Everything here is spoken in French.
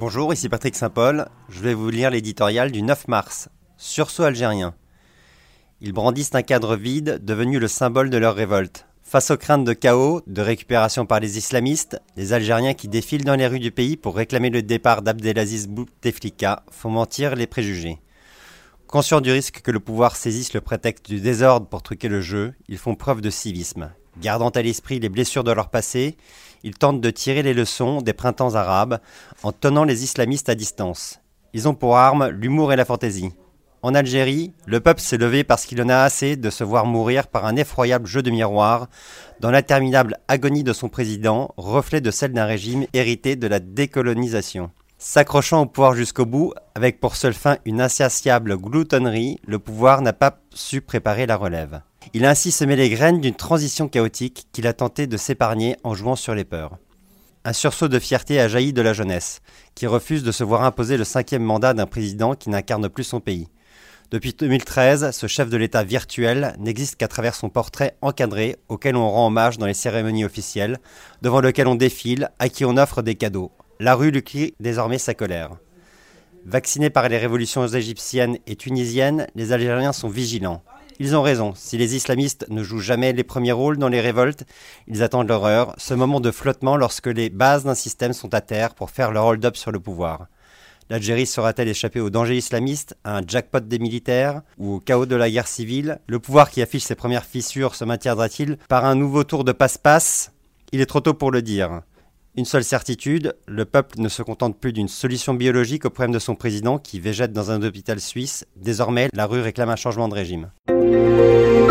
Bonjour, ici Patrick Saint-Paul. Je vais vous lire l'éditorial du 9 mars. Sursaut algérien. Ils brandissent un cadre vide devenu le symbole de leur révolte. Face aux craintes de chaos, de récupération par les islamistes, les Algériens qui défilent dans les rues du pays pour réclamer le départ d'Abdelaziz Bouteflika font mentir les préjugés. Conscients du risque que le pouvoir saisisse le prétexte du désordre pour truquer le jeu, ils font preuve de civisme. Gardant à l'esprit les blessures de leur passé, ils tentent de tirer les leçons des printemps arabes en tenant les islamistes à distance. Ils ont pour arme l'humour et la fantaisie. En Algérie, le peuple s'est levé parce qu'il en a assez de se voir mourir par un effroyable jeu de miroir dans l'interminable agonie de son président, reflet de celle d'un régime hérité de la décolonisation. S'accrochant au pouvoir jusqu'au bout, avec pour seule fin une insatiable gloutonnerie, le pouvoir n'a pas su préparer la relève. Il a ainsi semé les graines d'une transition chaotique qu'il a tenté de s'épargner en jouant sur les peurs. Un sursaut de fierté a jailli de la jeunesse, qui refuse de se voir imposer le cinquième mandat d'un président qui n'incarne plus son pays. Depuis 2013, ce chef de l'État virtuel n'existe qu'à travers son portrait encadré auquel on rend hommage dans les cérémonies officielles, devant lequel on défile, à qui on offre des cadeaux. La rue lui crie désormais sa colère. Vaccinés par les révolutions égyptiennes et tunisiennes, les Algériens sont vigilants. Ils ont raison. Si les islamistes ne jouent jamais les premiers rôles dans les révoltes, ils attendent l'horreur, ce moment de flottement lorsque les bases d'un système sont à terre pour faire leur hold-up sur le pouvoir. L'Algérie sera-t-elle échappée au danger islamiste, à un jackpot des militaires ou au chaos de la guerre civile? Le pouvoir qui affiche ses premières fissures se maintiendra-t-il par un nouveau tour de passe-passe? Il est trop tôt pour le dire. Une seule certitude, le peuple ne se contente plus d'une solution biologique au problème de son président qui végète dans un hôpital suisse. Désormais, la rue réclame un changement de régime. Música